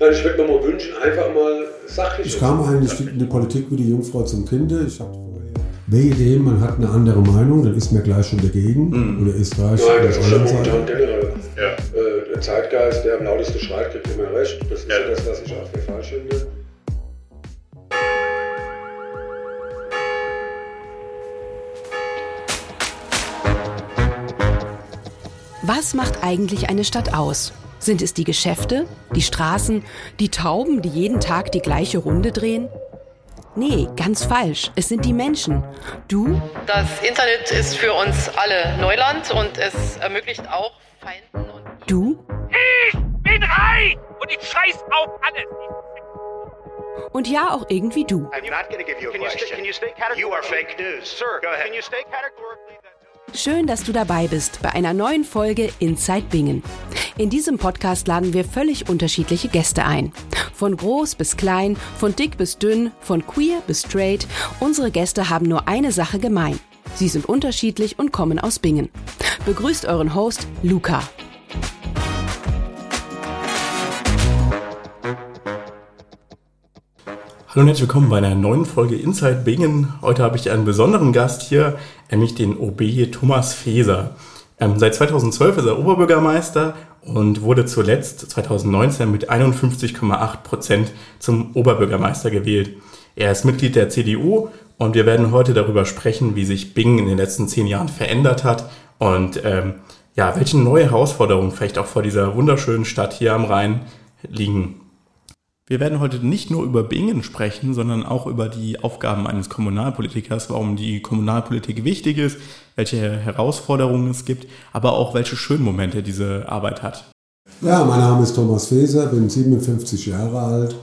Nein, ich würde mir mal wünschen, einfach mal sachlich. Ich kam eigentlich in die Politik wie die Jungfrau zum Kinde. Ich habe wehe dem, man hat eine andere Meinung, dann ist mir gleich schon dagegen Mhm. oder ist gleich Nein, das ist anderen momentan generell. Ja. Äh, der Zeitgeist, der am lautesten schreit, kriegt immer recht. Das ist ja das, was ich auch für falsch finde. Was macht eigentlich eine Stadt aus? Sind es die Geschäfte, die Straßen, die Tauben, die jeden Tag die gleiche Runde drehen? Nee, ganz falsch. Es sind die Menschen. Du, Das Internet ist für uns alle Neuland und es ermöglicht auch Feinden und du bin reich und ich scheiß auf alles. und ja auch irgendwie du. I'm not to give you a Can you question. stay- can you stay categorically- You are fake news. Sir, Go ahead. can you stay categorically that Schön, dass du dabei bist bei einer neuen Folge Inside Bingen. In diesem Podcast laden wir völlig unterschiedliche Gäste ein. Von groß bis klein, von dick bis dünn, von queer bis straight. Unsere Gäste haben nur eine Sache gemein. Sie sind unterschiedlich und kommen aus Bingen. Begrüßt euren Host Luca. Hallo und herzlich willkommen bei einer neuen Folge Inside Bingen. Heute habe ich einen besonderen Gast hier, nämlich den OB Thomas Feser. Ähm, seit 2012 ist er Oberbürgermeister und wurde zuletzt 2019 mit 51,8 Prozent zum Oberbürgermeister gewählt. Er ist Mitglied der CDU und wir werden heute darüber sprechen, wie sich Bingen in den letzten zehn Jahren verändert hat und ähm, ja, welche neue Herausforderungen vielleicht auch vor dieser wunderschönen Stadt hier am Rhein liegen. Wir werden heute nicht nur über Bingen sprechen, sondern auch über die Aufgaben eines Kommunalpolitikers, warum die Kommunalpolitik wichtig ist, welche Herausforderungen es gibt, aber auch welche schönen Momente diese Arbeit hat. Ja, mein Name ist Thomas Feser, bin 57 Jahre alt,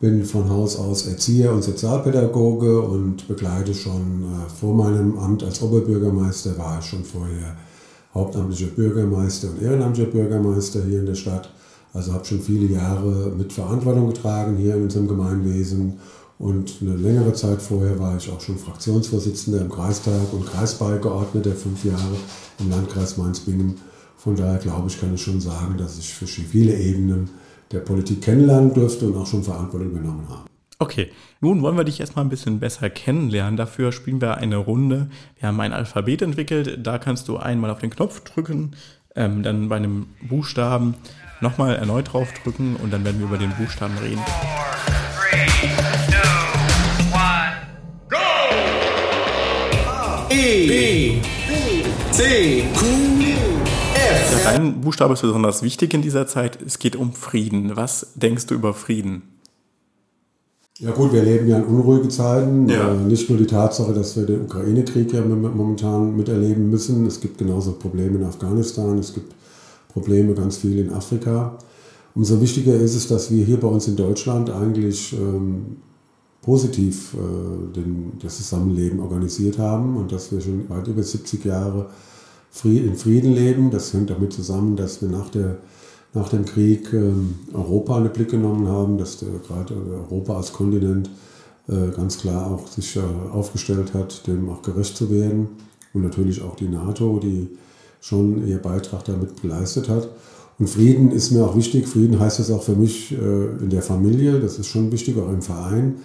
bin von Haus aus Erzieher und Sozialpädagoge und begleite schon äh, vor meinem Amt als Oberbürgermeister, war ich schon vorher hauptamtlicher Bürgermeister und ehrenamtlicher Bürgermeister hier in der Stadt. Also habe schon viele Jahre mit Verantwortung getragen hier in unserem Gemeinwesen und eine längere Zeit vorher war ich auch schon Fraktionsvorsitzender im Kreistag und Kreisbeigeordneter fünf Jahre im Landkreis Mainz-Bingen. Von daher glaube ich, kann ich schon sagen, dass ich für viele Ebenen der Politik kennenlernen durfte und auch schon Verantwortung übernommen habe. Okay, nun wollen wir dich erstmal ein bisschen besser kennenlernen. Dafür spielen wir eine Runde. Wir haben ein Alphabet entwickelt. Da kannst du einmal auf den Knopf drücken, ähm, dann bei einem Buchstaben nochmal erneut drauf drücken und dann werden wir über den Buchstaben reden. Ja, dein Buchstabe ist besonders wichtig in dieser Zeit. Es geht um Frieden. Was denkst du über Frieden? Ja gut, wir leben ja in unruhige Zeiten. Ja. Äh, nicht nur die Tatsache, dass wir den Ukraine-Krieg ja mom- momentan miterleben müssen. Es gibt genauso Probleme in Afghanistan. Es gibt Probleme ganz viel in Afrika. Umso wichtiger ist es, dass wir hier bei uns in Deutschland eigentlich ähm, positiv äh, den, das Zusammenleben organisiert haben und dass wir schon weit über 70 Jahre in Frieden leben. Das hängt damit zusammen, dass wir nach, der, nach dem Krieg ähm, Europa in den Blick genommen haben, dass gerade Europa als Kontinent äh, ganz klar auch sich äh, aufgestellt hat, dem auch gerecht zu werden. Und natürlich auch die NATO, die schon ihr Beitrag damit geleistet hat. Und Frieden ist mir auch wichtig. Frieden heißt es auch für mich äh, in der Familie. Das ist schon wichtig, auch im Verein.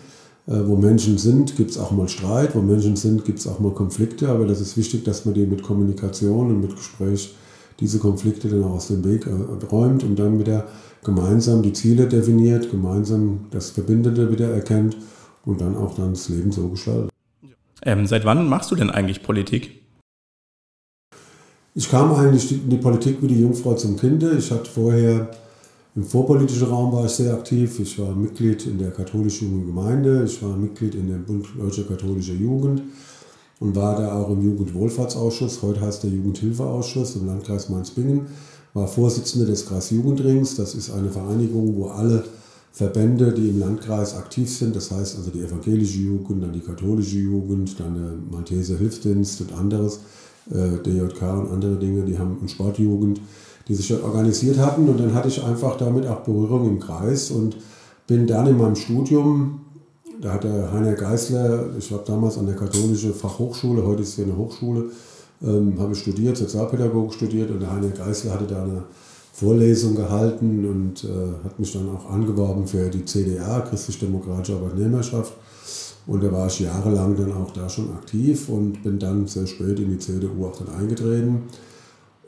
Äh, wo Menschen sind, gibt es auch mal Streit. Wo Menschen sind, gibt es auch mal Konflikte. Aber das ist wichtig, dass man die mit Kommunikation und mit Gespräch diese Konflikte dann auch aus dem Weg äh, räumt und dann wieder gemeinsam die Ziele definiert, gemeinsam das Verbindende wieder erkennt und dann auch dann das Leben so gestaltet. Ähm, seit wann machst du denn eigentlich Politik? Ich kam eigentlich in die Politik wie die Jungfrau zum Kinde. Ich hatte vorher im vorpolitischen Raum war ich sehr aktiv. Ich war Mitglied in der katholischen Gemeinde. Ich war Mitglied in dem Bund Deutscher Katholischer Jugend und war da auch im Jugendwohlfahrtsausschuss. Heute heißt der Jugendhilfeausschuss im Landkreis Mainz-Bingen. War Vorsitzender des Kreisjugendrings. Das ist eine Vereinigung, wo alle Verbände, die im Landkreis aktiv sind, das heißt also die evangelische Jugend, dann die katholische Jugend, dann der Malteser Hilfsdienst und anderes, DJK und andere Dinge, die haben eine Sportjugend, die sich dort organisiert hatten. Und dann hatte ich einfach damit auch Berührung im Kreis und bin dann in meinem Studium, da hat der Heiner Geißler, ich war damals an der katholischen Fachhochschule, heute ist hier eine Hochschule, ähm, habe ich studiert, Sozialpädagogik studiert und der Heiner Geißler hatte da eine Vorlesung gehalten und äh, hat mich dann auch angeworben für die CDA, Christlich-Demokratische Arbeitnehmerschaft. Und da war ich jahrelang dann auch da schon aktiv und bin dann sehr spät in die CDU auch dann eingetreten.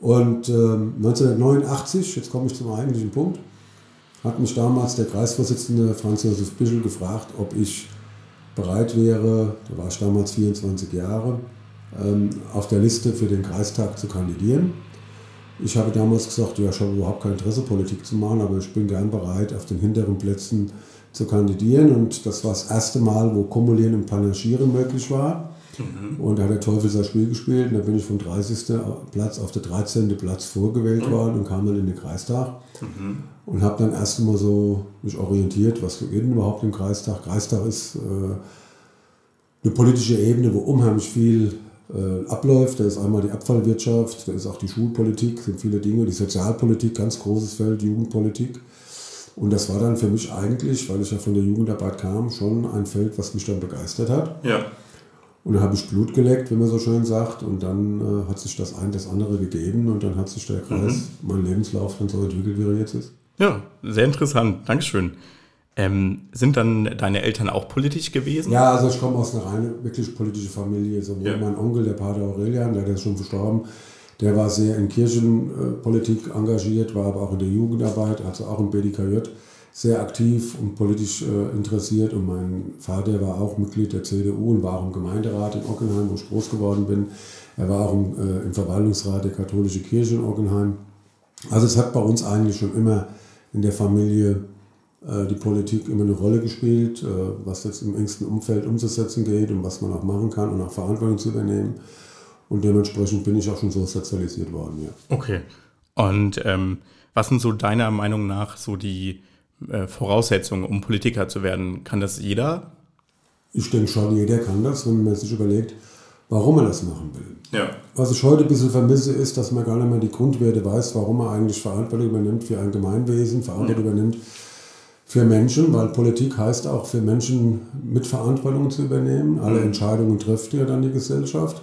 Und äh, 1989, jetzt komme ich zum eigentlichen Punkt, hat mich damals der Kreisvorsitzende Franz Josef Bischel gefragt, ob ich bereit wäre, da war ich damals 24 Jahre, ähm, auf der Liste für den Kreistag zu kandidieren. Ich habe damals gesagt, ja, ich habe überhaupt kein Interesse, Politik zu machen, aber ich bin gern bereit, auf den hinteren Plätzen zu kandidieren. Und das war das erste Mal, wo Kumulieren und Panaschieren möglich war. Mhm. Und da hat der Teufel sein Spiel gespielt und da bin ich vom 30. Platz auf der 13. Platz vorgewählt mhm. worden und kam dann in den Kreistag. Mhm. Und habe dann erst einmal so mich orientiert, was geht überhaupt im Kreistag. Kreistag ist äh, eine politische Ebene, wo unheimlich viel äh, abläuft. Da ist einmal die Abfallwirtschaft, da ist auch die Schulpolitik, sind viele Dinge, die Sozialpolitik, ganz großes Feld, Jugendpolitik. Und das war dann für mich eigentlich, weil ich ja von der Jugendarbeit kam, schon ein Feld, was mich dann begeistert hat. Ja. Und da habe ich Blut geleckt, wie man so schön sagt. Und dann äh, hat sich das ein, das andere gegeben. Und dann hat sich der Kreis, mhm. mein Lebenslauf dann so entwickelt, wie er jetzt ist. Ja, sehr interessant. Dankeschön. Ähm, sind dann deine Eltern auch politisch gewesen? Ja, also ich komme aus einer rein wirklich politische Familie. Sowohl ja. mein Onkel, der Pater Aurelian, der ist schon verstorben, der war sehr in Kirchenpolitik engagiert, war aber auch in der Jugendarbeit, also auch im BDKJ sehr aktiv und politisch äh, interessiert. Und mein Vater war auch Mitglied der CDU und war auch im Gemeinderat in Ockenheim, wo ich groß geworden bin. Er war auch im, äh, Verwaltungsrat der katholischen Kirche in Ockenheim. Also es hat bei uns eigentlich schon immer in der Familie äh, die Politik immer eine Rolle gespielt, was jetzt im engsten Umfeld umzusetzen geht und was man auch machen kann und auch Verantwortung zu übernehmen. Und dementsprechend bin ich auch schon so sozialisiert worden, ja. Okay. Und ähm, was sind so deiner Meinung nach so die äh, Voraussetzungen, um Politiker zu werden? Kann das jeder? Ich denke schon, jeder kann das, wenn man sich überlegt, warum er das machen will. Ja. Was ich heute ein bisschen vermisse, ist, dass man gar nicht mehr die Grundwerte weiß, warum man eigentlich Verantwortung übernimmt für ein Gemeinwesen, Verantwortung ja. übernimmt für Menschen, weil Politik heißt auch für Menschen mit Verantwortung zu übernehmen. Alle mhm. Entscheidungen trifft ja dann die Gesellschaft.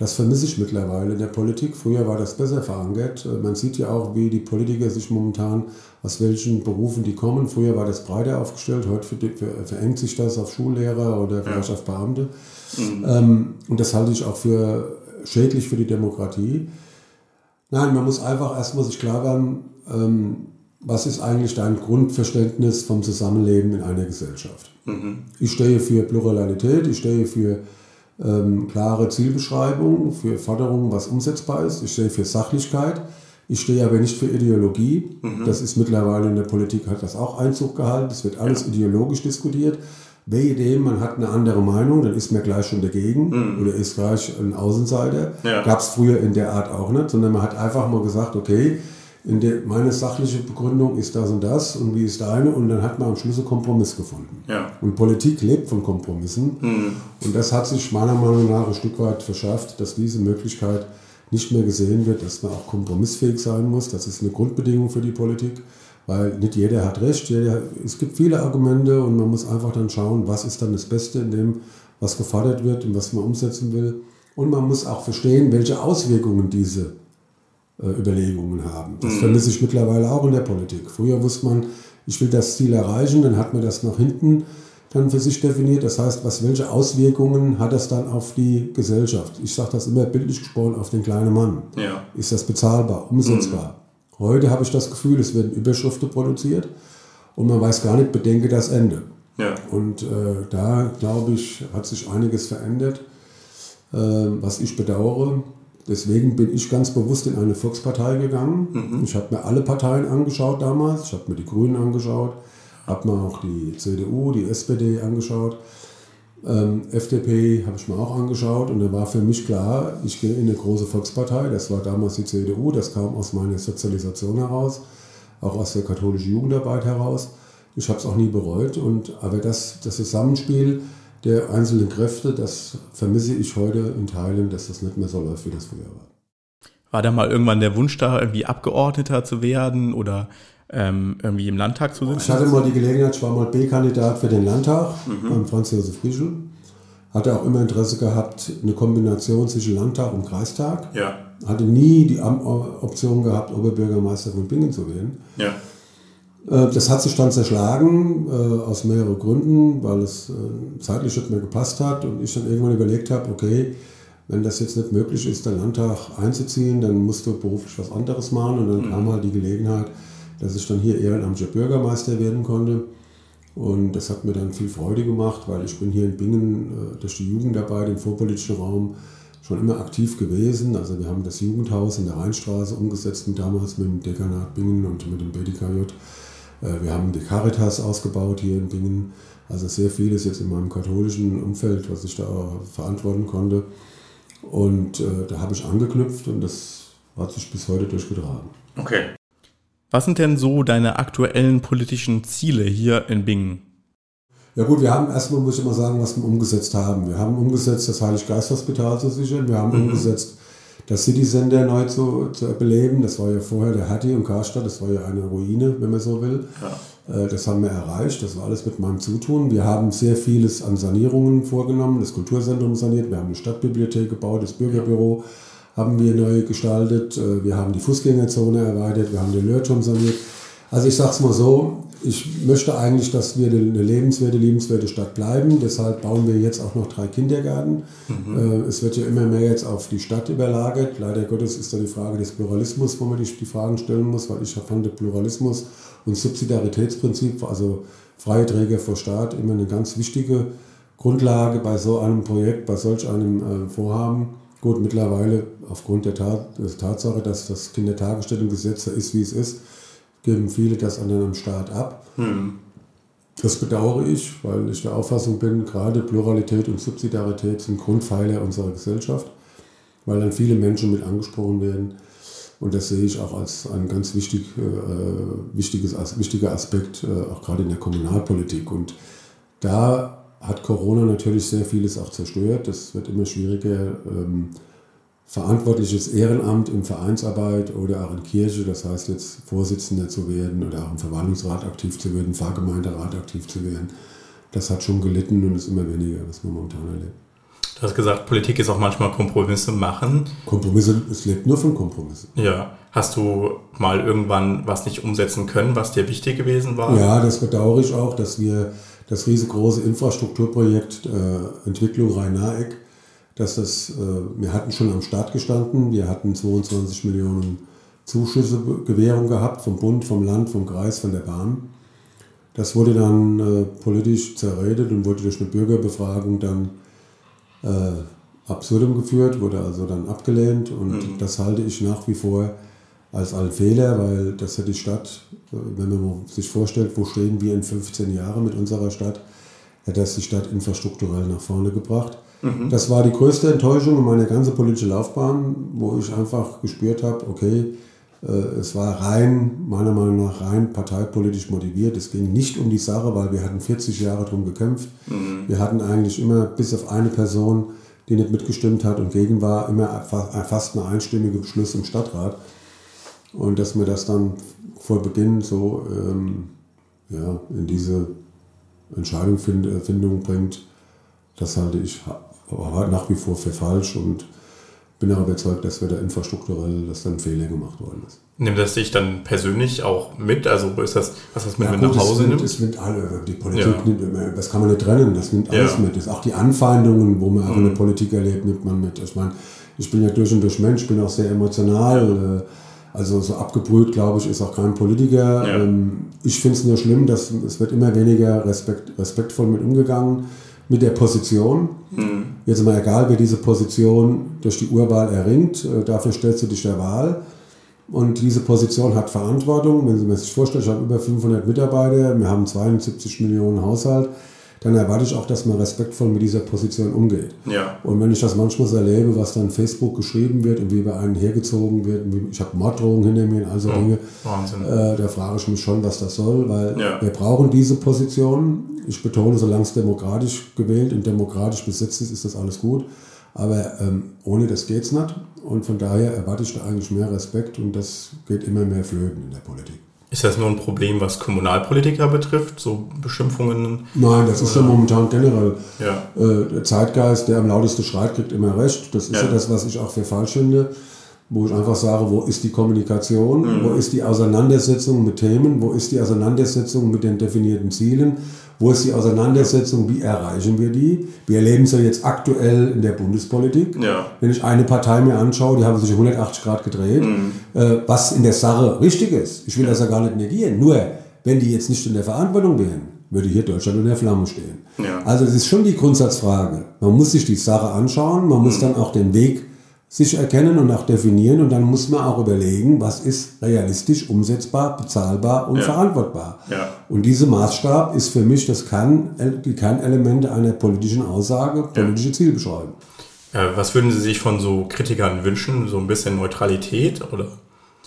Das vermisse ich mittlerweile in der Politik. Früher war das besser verankert. Man sieht ja auch, wie die Politiker sich momentan, aus welchen Berufen die kommen. Früher war das breiter aufgestellt, heute verengt sich das auf Schullehrer oder vielleicht ja. auf Beamte. Mhm. Ähm, und das halte ich auch für schädlich für die Demokratie. Nein, man muss einfach erstmal sich klar werden, ähm, was ist eigentlich dein Grundverständnis vom Zusammenleben in einer Gesellschaft? Mhm. Ich stehe für Pluralität, ich stehe für ähm, klare Zielbeschreibungen, für Forderungen, was umsetzbar ist, ich stehe für Sachlichkeit, ich stehe aber nicht für Ideologie. Mhm. Das ist mittlerweile in der Politik, hat das auch Einzug gehalten, es wird alles ja. ideologisch diskutiert. Wehe dem, man hat eine andere Meinung, dann ist man gleich schon dagegen mhm. oder ist gleich ein Außenseiter. Ja. Gab es früher in der Art auch nicht, sondern man hat einfach mal gesagt, okay, der, meine sachliche Begründung ist das und das und wie ist deine und dann hat man am Schluss einen Kompromiss gefunden. Ja. Und Politik lebt von Kompromissen mhm. und das hat sich meiner Meinung nach ein Stück weit verschafft, dass diese Möglichkeit nicht mehr gesehen wird, dass man auch kompromissfähig sein muss. Das ist eine Grundbedingung für die Politik, weil nicht jeder hat recht. Jeder, es gibt viele Argumente und man muss einfach dann schauen, was ist dann das Beste in dem, was gefordert wird und was man umsetzen will. Und man muss auch verstehen, welche Auswirkungen diese Überlegungen haben. Das mhm. vermisse ich mittlerweile auch in der Politik. Früher wusste man, ich will das Ziel erreichen, dann hat man das nach hinten dann für sich definiert. Das heißt, was, welche Auswirkungen hat das dann auf die Gesellschaft? Ich sage das immer bildlich gesprochen auf den kleinen Mann. Ja. Ist das bezahlbar, umsetzbar? Mhm. Heute habe ich das Gefühl, es werden Überschriften produziert und man weiß gar nicht, bedenke das Ende. Ja. Und äh, da, glaube ich, hat sich einiges verändert, äh, was ich bedauere. Deswegen bin ich ganz bewusst in eine Volkspartei gegangen. Mhm. Ich habe mir alle Parteien angeschaut damals. Ich habe mir die Grünen angeschaut, habe mir auch die CDU, die SPD angeschaut. Ähm, FDP habe ich mir auch angeschaut und da war für mich klar, ich gehe in eine große Volkspartei. Das war damals die CDU, das kam aus meiner Sozialisation heraus, auch aus der katholischen Jugendarbeit heraus. Ich habe es auch nie bereut. Und, aber das, das Zusammenspiel der einzelnen Kräfte, das vermisse ich heute in Teilen, dass das nicht mehr so läuft, wie das früher war. War da mal irgendwann der Wunsch da, irgendwie Abgeordneter zu werden oder ähm, irgendwie im Landtag zu sitzen? Ich hatte mal die Gelegenheit, ich war mal B-Kandidat für den Landtag mhm. beim Franz Josef Frischl. Hatte auch immer Interesse gehabt, eine Kombination zwischen Landtag und Kreistag. Ja. hatte nie die Option gehabt, Oberbürgermeister von Bingen zu werden. Ja. Äh, das hat sich dann zerschlagen, äh, aus mehreren Gründen, weil es äh, zeitlich nicht mehr gepasst hat und ich dann irgendwann überlegt habe, okay, wenn das jetzt nicht möglich ist, den Landtag einzuziehen, dann musst du beruflich was anderes machen und dann mhm. kam halt die Gelegenheit, dass ich dann hier ehrenamtlicher Bürgermeister werden konnte. Und das hat mir dann viel Freude gemacht, weil ich bin hier in Bingen durch die Jugend dabei, den vorpolitischen Raum, schon immer aktiv gewesen. Also wir haben das Jugendhaus in der Rheinstraße umgesetzt, damals mit dem Dekanat Bingen und mit dem BDKJ. Äh, wir haben die Caritas ausgebaut hier in Bingen. Also sehr vieles jetzt in meinem katholischen Umfeld, was ich da verantworten konnte. Und äh, da habe ich angeknüpft und das hat sich bis heute durchgetragen. Okay. Was sind denn so deine aktuellen politischen Ziele hier in Bingen? Ja gut, wir haben erstmal, muss ich mal sagen, was wir umgesetzt haben. Wir haben umgesetzt, das Heiliggeist-Hospital zu sichern. Wir haben mhm. umgesetzt, das City-Sender neu zu, zu beleben. Das war ja vorher der Hattie und Karstadt, das war ja eine Ruine, wenn man so will. Ja. Äh, das haben wir erreicht, das war alles mit meinem Zutun. Wir haben sehr vieles an Sanierungen vorgenommen, das Kulturzentrum saniert, wir haben eine Stadtbibliothek gebaut, das Bürgerbüro haben wir neu gestaltet, äh, wir haben die Fußgängerzone erweitert, wir haben den Lörturm saniert. Also ich sage es mal so, ich möchte eigentlich, dass wir eine lebenswerte, liebenswerte Stadt bleiben. Deshalb bauen wir jetzt auch noch drei Kindergärten. Mhm. Äh, es wird ja immer mehr jetzt auf die Stadt überlagert. Leider Gottes ist da die Frage des Pluralismus, wo man die, die Fragen stellen muss, weil ich fand Pluralismus und Subsidiaritätsprinzip, also freie Träger vor Staat, immer eine ganz wichtige Grundlage bei so einem Projekt, bei solch einem äh, Vorhaben. Gut, mittlerweile aufgrund der, Tat, der Tatsache, dass das Kindertagesstättengesetz ist, wie es ist, geben viele das an einem Staat ab. Hm. Das bedauere ich, weil ich der Auffassung bin, gerade Pluralität und Subsidiarität sind Grundpfeiler unserer Gesellschaft, weil dann viele Menschen mit angesprochen werden. Und das sehe ich auch als ein ganz wichtig, äh, wichtiges, wichtiger Aspekt, äh, auch gerade in der Kommunalpolitik. Und da hat Corona natürlich sehr vieles auch zerstört. Das wird immer schwieriger. Ähm, verantwortliches Ehrenamt in Vereinsarbeit oder auch in Kirche, das heißt jetzt Vorsitzender zu werden oder auch im Verwaltungsrat aktiv zu werden, Pfarrgemeinderat aktiv zu werden, das hat schon gelitten und ist immer weniger, was man momentan erlebt. Du hast gesagt, Politik ist auch manchmal Kompromisse machen. Kompromisse, es lebt nur von Kompromissen. Ja. Hast du mal irgendwann was nicht umsetzen können, was dir wichtig gewesen war? Ja, das bedauere ich auch, dass wir das riesengroße Infrastrukturprojekt äh, Entwicklung Rhein-Naheck dass das, äh, wir hatten schon am Start gestanden, wir hatten 22 Millionen Zuschüsse, Gewährung gehabt vom Bund, vom Land, vom Kreis, von der Bahn. Das wurde dann äh, politisch zerredet und wurde durch eine Bürgerbefragung dann äh, absurdum geführt, wurde also dann abgelehnt und mhm. das halte ich nach wie vor als einen Fehler, weil das hat die Stadt, äh, wenn man sich vorstellt, wo stehen wir in 15 Jahren mit unserer Stadt, hat das die Stadt infrastrukturell nach vorne gebracht. Mhm. Das war die größte Enttäuschung in meiner ganzen politischen Laufbahn, wo ich einfach gespürt habe, okay, äh, es war rein, meiner Meinung nach, rein parteipolitisch motiviert. Es ging nicht um die Sache, weil wir hatten 40 Jahre darum gekämpft. Mhm. Wir hatten eigentlich immer, bis auf eine Person, die nicht mitgestimmt hat und gegen war, immer fast eine einstimmige Beschluss im Stadtrat. Und dass mir das dann vor Beginn so ähm, ja, in diese Entscheidungsfindung bringt, das halte ich nach wie vor für falsch und bin auch überzeugt, dass wir da infrastrukturell, dass dann Fehler gemacht worden ist. Nimmt das dich dann persönlich auch mit? Also ist das, was das mit, ja, mit nach Hause nimmt? Es nimmt alle, die Politik ja. nimmt das kann man nicht trennen, das nimmt alles ja. mit. Das auch die Anfeindungen, wo man auch in der mhm. Politik erlebt, nimmt man mit. Ich meine, ich bin ja durch und durch Mensch, bin auch sehr emotional. Also so abgebrüht, glaube ich, ist auch kein Politiker. Ähm, ich finde es nur schlimm, dass es wird immer weniger respekt, respektvoll mit umgegangen mit der Position. Mhm. Jetzt mal egal, wer diese Position durch die Urwahl erringt, äh, dafür stellst du dich der Wahl. Und diese Position hat Verantwortung. Wenn Sie sich vorstellen, ich habe über 500 Mitarbeiter, wir haben 72 Millionen Haushalt dann erwarte ich auch, dass man respektvoll mit dieser Position umgeht. Ja. Und wenn ich das manchmal so erlebe, was dann Facebook geschrieben wird und wie bei einem hergezogen wird, ich habe Morddrohungen hinter mir und all so oh, Dinge, äh, da frage ich mich schon, was das soll, weil ja. wir brauchen diese Position. Ich betone, solange es demokratisch gewählt und demokratisch besetzt ist, ist das alles gut. Aber ähm, ohne das geht es nicht. Und von daher erwarte ich da eigentlich mehr Respekt und das geht immer mehr flöten in der Politik. Ist das nur ein Problem, was Kommunalpolitiker betrifft, so Beschimpfungen? Nein, das ist ja momentan generell. Ja. Äh, der Zeitgeist, der am lautesten schreit, kriegt immer recht. Das ist ja, ja das, was ich auch für falsch finde. wo ich einfach sage, wo ist die Kommunikation, mhm. wo ist die Auseinandersetzung mit Themen, wo ist die Auseinandersetzung mit den definierten Zielen, wo ist die Auseinandersetzung, wie erreichen wir die? Wir erleben es ja jetzt aktuell in der Bundespolitik. Ja. Wenn ich eine Partei mir anschaue, die haben sich 180 Grad gedreht, mhm. äh, was in der Sache richtig ist. Ich will das ja gar nicht negieren. Nur, wenn die jetzt nicht in der Verantwortung wären, würde hier Deutschland in der Flamme stehen. Ja. Also es ist schon die Grundsatzfrage. Man muss sich die Sache anschauen, man muss mhm. dann auch den Weg sich erkennen und auch definieren und dann muss man auch überlegen, was ist realistisch, umsetzbar, bezahlbar und ja. verantwortbar. Ja. Und dieser Maßstab ist für mich das Kern, die Kernelemente einer politischen Aussage, politische ja. Zielbeschreibung. Was würden Sie sich von so Kritikern wünschen? So ein bisschen Neutralität oder?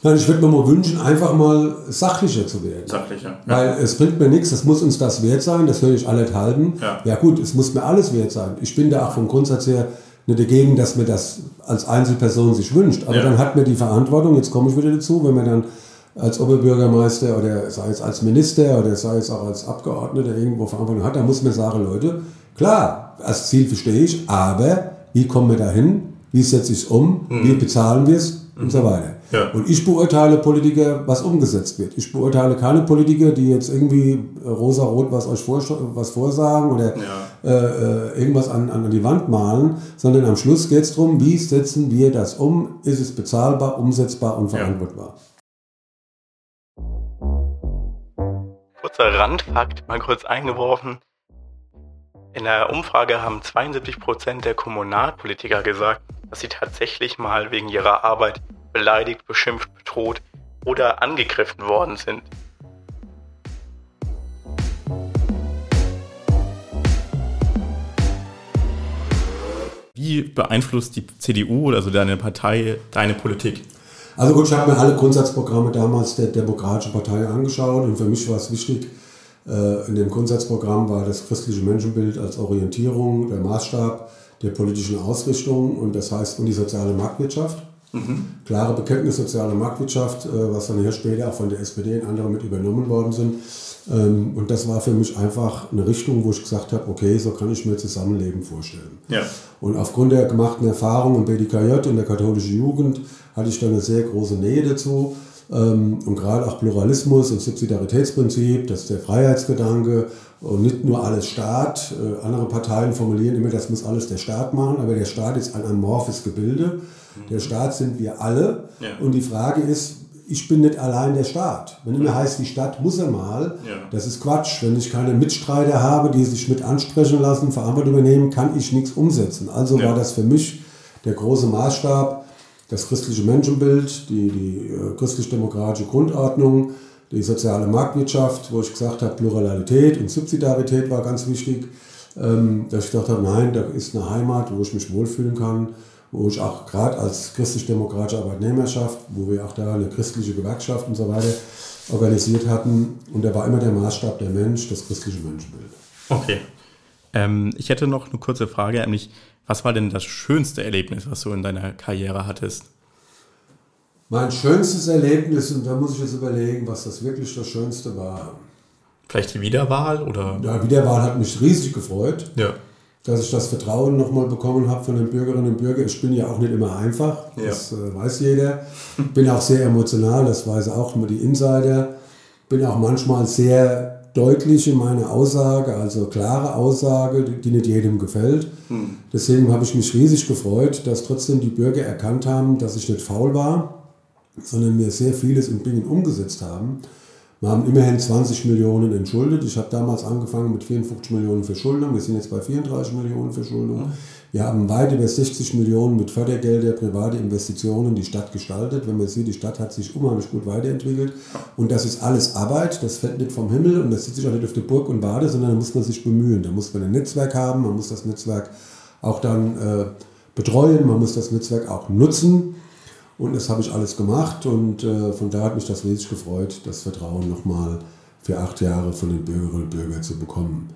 Nein, ich würde mir mal wünschen, einfach mal sachlicher zu werden. Sachlicher. Weil es bringt mir nichts, es muss uns das wert sein, das höre ich allenthalben. Ja. ja gut, es muss mir alles wert sein. Ich bin da auch vom Grundsatz her nicht dagegen, dass man das als Einzelperson sich wünscht. Aber ja. dann hat man die Verantwortung, jetzt komme ich wieder dazu, wenn man dann als Oberbürgermeister oder sei es als Minister oder sei es auch als Abgeordneter irgendwo Verantwortung hat, dann muss man sagen, Leute, klar, als Ziel verstehe ich, aber wie kommen wir dahin? Wie setze ich es um? Mhm. Wie bezahlen wir es? Und so weiter. Ja. Und ich beurteile Politiker, was umgesetzt wird. Ich beurteile keine Politiker, die jetzt irgendwie äh, rosa-rot was euch vor, was vorsagen oder ja. äh, äh, irgendwas an, an die Wand malen, sondern am Schluss geht es darum, wie setzen wir das um? Ist es bezahlbar, umsetzbar und verantwortbar? Ja. Kurzer Randfakt, mal kurz eingeworfen. In der Umfrage haben 72 Prozent der Kommunalpolitiker gesagt, dass sie tatsächlich mal wegen ihrer Arbeit beleidigt, beschimpft, bedroht oder angegriffen worden sind. Wie beeinflusst die CDU, also deine Partei, deine Politik? Also gut, ich habe mir alle Grundsatzprogramme damals der Demokratischen Partei angeschaut und für mich war es wichtig, äh, in dem Grundsatzprogramm war das christliche Menschenbild als Orientierung, der Maßstab der politischen Ausrichtung und das heißt und die soziale Marktwirtschaft. Mhm. Klare Bekenntnis soziale Marktwirtschaft, äh, was dann hier später auch von der SPD und anderen mit übernommen worden sind. Ähm, und das war für mich einfach eine Richtung, wo ich gesagt habe, okay, so kann ich mir Zusammenleben vorstellen. Ja. Und aufgrund der gemachten Erfahrung im BDKJ in der katholischen Jugend hatte ich dann eine sehr große Nähe dazu. Ähm, und gerade auch Pluralismus und Subsidiaritätsprinzip, das ist der Freiheitsgedanke und nicht nur alles Staat. Äh, andere Parteien formulieren immer, das muss alles der Staat machen, aber der Staat ist ein amorphes Gebilde. Der Staat sind wir alle. Ja. Und die Frage ist, ich bin nicht allein der Staat. Wenn immer heißt, die Stadt muss er mal, ja. das ist Quatsch. Wenn ich keine Mitstreiter habe, die sich mit ansprechen lassen, Verantwortung übernehmen, kann ich nichts umsetzen. Also ja. war das für mich der große Maßstab, das christliche Menschenbild, die, die äh, christlich-demokratische Grundordnung, die soziale Marktwirtschaft, wo ich gesagt habe, Pluralität und Subsidiarität war ganz wichtig. Ähm, dass ich gedacht habe, nein, da ist eine Heimat, wo ich mich wohlfühlen kann wo ich auch gerade als christlich-demokratische Arbeitnehmerschaft, wo wir auch da eine christliche Gewerkschaft und so weiter organisiert hatten. Und da war immer der Maßstab der Mensch, das christliche Menschenbild. Okay. Ähm, ich hätte noch eine kurze Frage, nämlich, was war denn das schönste Erlebnis, was du in deiner Karriere hattest? Mein schönstes Erlebnis, und da muss ich jetzt überlegen, was das wirklich das Schönste war. Vielleicht die Wiederwahl oder? Ja, Wiederwahl hat mich riesig gefreut. Ja dass ich das Vertrauen nochmal bekommen habe von den Bürgerinnen und Bürgern. Ich bin ja auch nicht immer einfach, ja. das äh, weiß jeder. Bin auch sehr emotional, das weiß auch nur die Insider. Bin auch manchmal sehr deutlich in meiner Aussage, also klare Aussage, die nicht jedem gefällt. Hm. Deswegen habe ich mich riesig gefreut, dass trotzdem die Bürger erkannt haben, dass ich nicht faul war, sondern wir sehr vieles in Bingen umgesetzt haben. Wir haben immerhin 20 Millionen entschuldet. Ich habe damals angefangen mit 54 Millionen Verschuldung. Wir sind jetzt bei 34 Millionen Verschuldung. Wir haben weit über 60 Millionen mit Fördergelder, private Investitionen die Stadt gestaltet. Wenn man sieht, die Stadt hat sich unheimlich gut weiterentwickelt. Und das ist alles Arbeit. Das fällt nicht vom Himmel und das sitzt sich auch nicht auf der Burg und warte, sondern da muss man sich bemühen. Da muss man ein Netzwerk haben. Man muss das Netzwerk auch dann äh, betreuen. Man muss das Netzwerk auch nutzen. Und das habe ich alles gemacht und äh, von da hat mich das riesig gefreut, das Vertrauen nochmal für acht Jahre von den Bürgerinnen und Bürgern zu bekommen.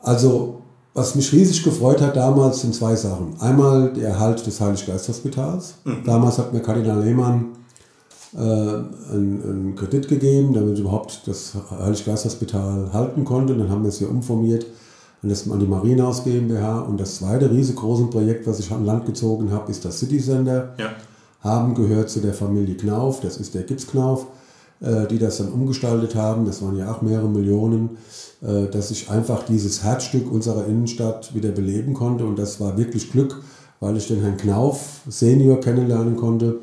Also, was mich riesig gefreut hat damals, sind zwei Sachen. Einmal der Erhalt des Heiliggeisthospitals. Mhm. Damals hat mir Kardinal Lehmann äh, einen, einen, Kredit gegeben, damit überhaupt das Heiliggeisthospital halten konnte. Dann haben wir es hier umformiert an, das, an die Marienhaus GmbH. Und das zweite riesengroße Projekt, was ich an Land gezogen habe, ist das City Center. Ja haben gehört zu der Familie Knauf, das ist der Gips Knauf, äh, die das dann umgestaltet haben, das waren ja auch mehrere Millionen, äh, dass ich einfach dieses Herzstück unserer Innenstadt wieder beleben konnte und das war wirklich Glück, weil ich den Herrn Knauf Senior kennenlernen konnte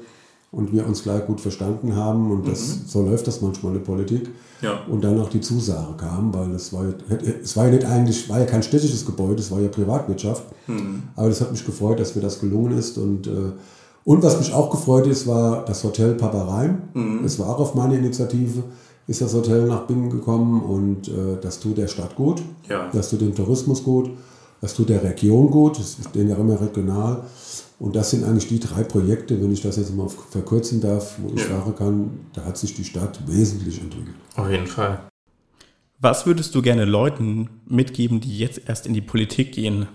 und wir uns gleich gut verstanden haben und das, mhm. so läuft das manchmal in der Politik. Ja. Und dann auch die Zusage kam, weil es war, es war ja nicht eigentlich, war ja kein städtisches Gebäude, es war ja Privatwirtschaft. Mhm. Aber das hat mich gefreut, dass mir das gelungen ist und äh, und was mich auch gefreut ist, war das Hotel Paparein. Mhm. Es war auch auf meine Initiative, ist das Hotel nach Bingen gekommen und äh, das tut der Stadt gut, ja. das tut dem Tourismus gut, das tut der Region gut, das ist den ja immer regional. Und das sind eigentlich die drei Projekte, wenn ich das jetzt mal verkürzen darf, wo ich ja. sagen kann, da hat sich die Stadt wesentlich entwickelt. Auf jeden Fall. Was würdest du gerne Leuten mitgeben, die jetzt erst in die Politik gehen?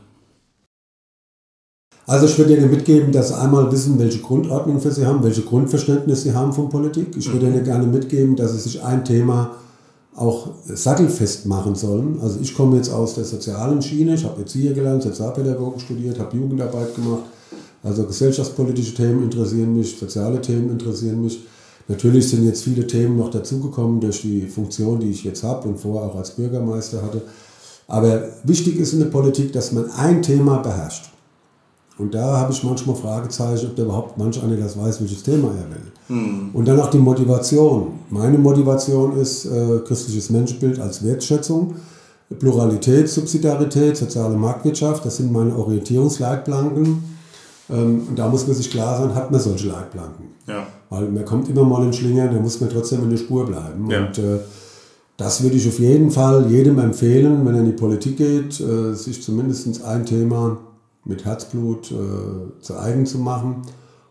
Also ich würde Ihnen mitgeben, dass Sie einmal wissen, welche Grundordnung für Sie haben, welche Grundverständnis Sie haben von Politik. Ich würde mhm. Ihnen gerne mitgeben, dass Sie sich ein Thema auch sattelfest machen sollen. Also ich komme jetzt aus der sozialen Schiene, ich habe jetzt hier gelernt, Sozialpädagogik studiert, habe Jugendarbeit gemacht. Also gesellschaftspolitische Themen interessieren mich, soziale Themen interessieren mich. Natürlich sind jetzt viele Themen noch dazugekommen durch die Funktion, die ich jetzt habe und vorher auch als Bürgermeister hatte. Aber wichtig ist in der Politik, dass man ein Thema beherrscht. Und da habe ich manchmal Fragezeichen, ob der überhaupt manch einer das weiß, welches Thema er will. Mhm. Und dann auch die Motivation. Meine Motivation ist äh, christliches Menschenbild als Wertschätzung, Pluralität, Subsidiarität, soziale Marktwirtschaft, das sind meine Orientierungsleitplanken. Ähm, und da muss man sich klar sein, hat man solche Leitplanken. Ja. Weil man kommt immer mal in Schlingern, da muss man trotzdem in der Spur bleiben. Ja. Und äh, das würde ich auf jeden Fall jedem empfehlen, wenn er in die Politik geht, äh, sich zumindest ein Thema mit Herzblut äh, zu eigen zu machen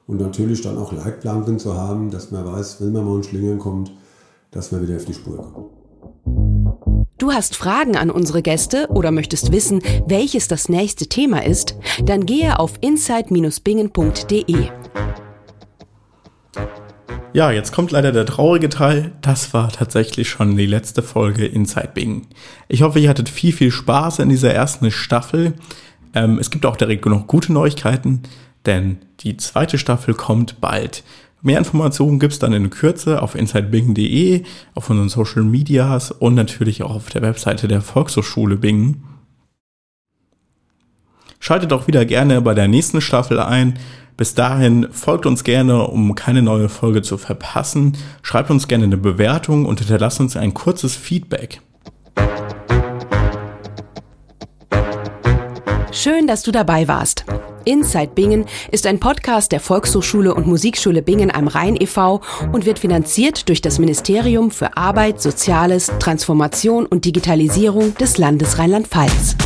und natürlich dann auch Leitplanken zu haben, dass man weiß, wenn man mal in Schlingern kommt, dass man wieder auf die Spur kommt. Du hast Fragen an unsere Gäste oder möchtest wissen, welches das nächste Thema ist? Dann gehe auf inside-bingen.de. Ja, jetzt kommt leider der traurige Teil. Das war tatsächlich schon die letzte Folge Inside Bingen. Ich hoffe, ihr hattet viel, viel Spaß in dieser ersten Staffel. Ähm, es gibt auch direkt noch gute Neuigkeiten, denn die zweite Staffel kommt bald. Mehr Informationen gibt es dann in Kürze auf insidebingen.de, auf unseren Social Medias und natürlich auch auf der Webseite der Volkshochschule Bingen. Schaltet auch wieder gerne bei der nächsten Staffel ein. Bis dahin folgt uns gerne, um keine neue Folge zu verpassen. Schreibt uns gerne eine Bewertung und hinterlasst uns ein kurzes Feedback. Schön, dass du dabei warst. Inside Bingen ist ein Podcast der Volkshochschule und Musikschule Bingen am Rhein e.V. und wird finanziert durch das Ministerium für Arbeit, Soziales, Transformation und Digitalisierung des Landes Rheinland-Pfalz.